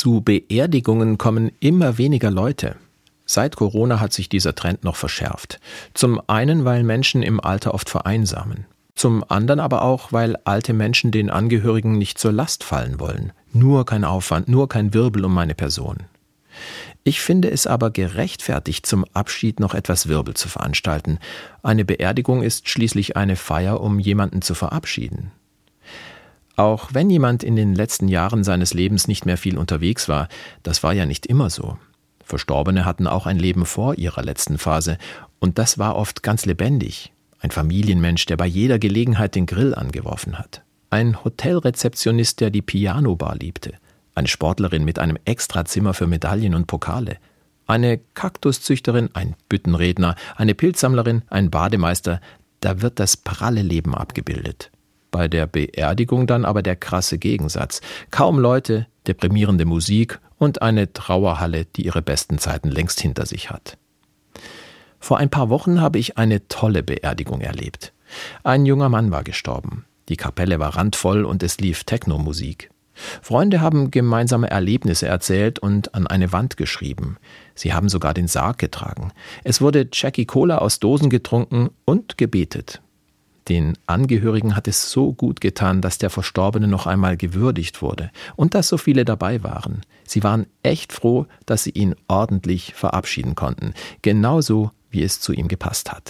Zu Beerdigungen kommen immer weniger Leute. Seit Corona hat sich dieser Trend noch verschärft. Zum einen, weil Menschen im Alter oft vereinsamen. Zum anderen aber auch, weil alte Menschen den Angehörigen nicht zur Last fallen wollen. Nur kein Aufwand, nur kein Wirbel um meine Person. Ich finde es aber gerechtfertigt, zum Abschied noch etwas Wirbel zu veranstalten. Eine Beerdigung ist schließlich eine Feier, um jemanden zu verabschieden. Auch wenn jemand in den letzten Jahren seines Lebens nicht mehr viel unterwegs war, das war ja nicht immer so. Verstorbene hatten auch ein Leben vor ihrer letzten Phase, und das war oft ganz lebendig. Ein Familienmensch, der bei jeder Gelegenheit den Grill angeworfen hat. Ein Hotelrezeptionist, der die Pianobar liebte. Eine Sportlerin mit einem Extrazimmer für Medaillen und Pokale. Eine Kaktuszüchterin, ein Büttenredner, eine Pilzsammlerin, ein Bademeister. Da wird das pralle Leben abgebildet. Bei der Beerdigung dann aber der krasse Gegensatz. Kaum Leute, deprimierende Musik und eine Trauerhalle, die ihre besten Zeiten längst hinter sich hat. Vor ein paar Wochen habe ich eine tolle Beerdigung erlebt. Ein junger Mann war gestorben. Die Kapelle war randvoll und es lief Technomusik. Freunde haben gemeinsame Erlebnisse erzählt und an eine Wand geschrieben. Sie haben sogar den Sarg getragen. Es wurde Jackie Cola aus Dosen getrunken und gebetet. Den Angehörigen hat es so gut getan, dass der Verstorbene noch einmal gewürdigt wurde und dass so viele dabei waren. Sie waren echt froh, dass sie ihn ordentlich verabschieden konnten, genauso wie es zu ihm gepasst hat.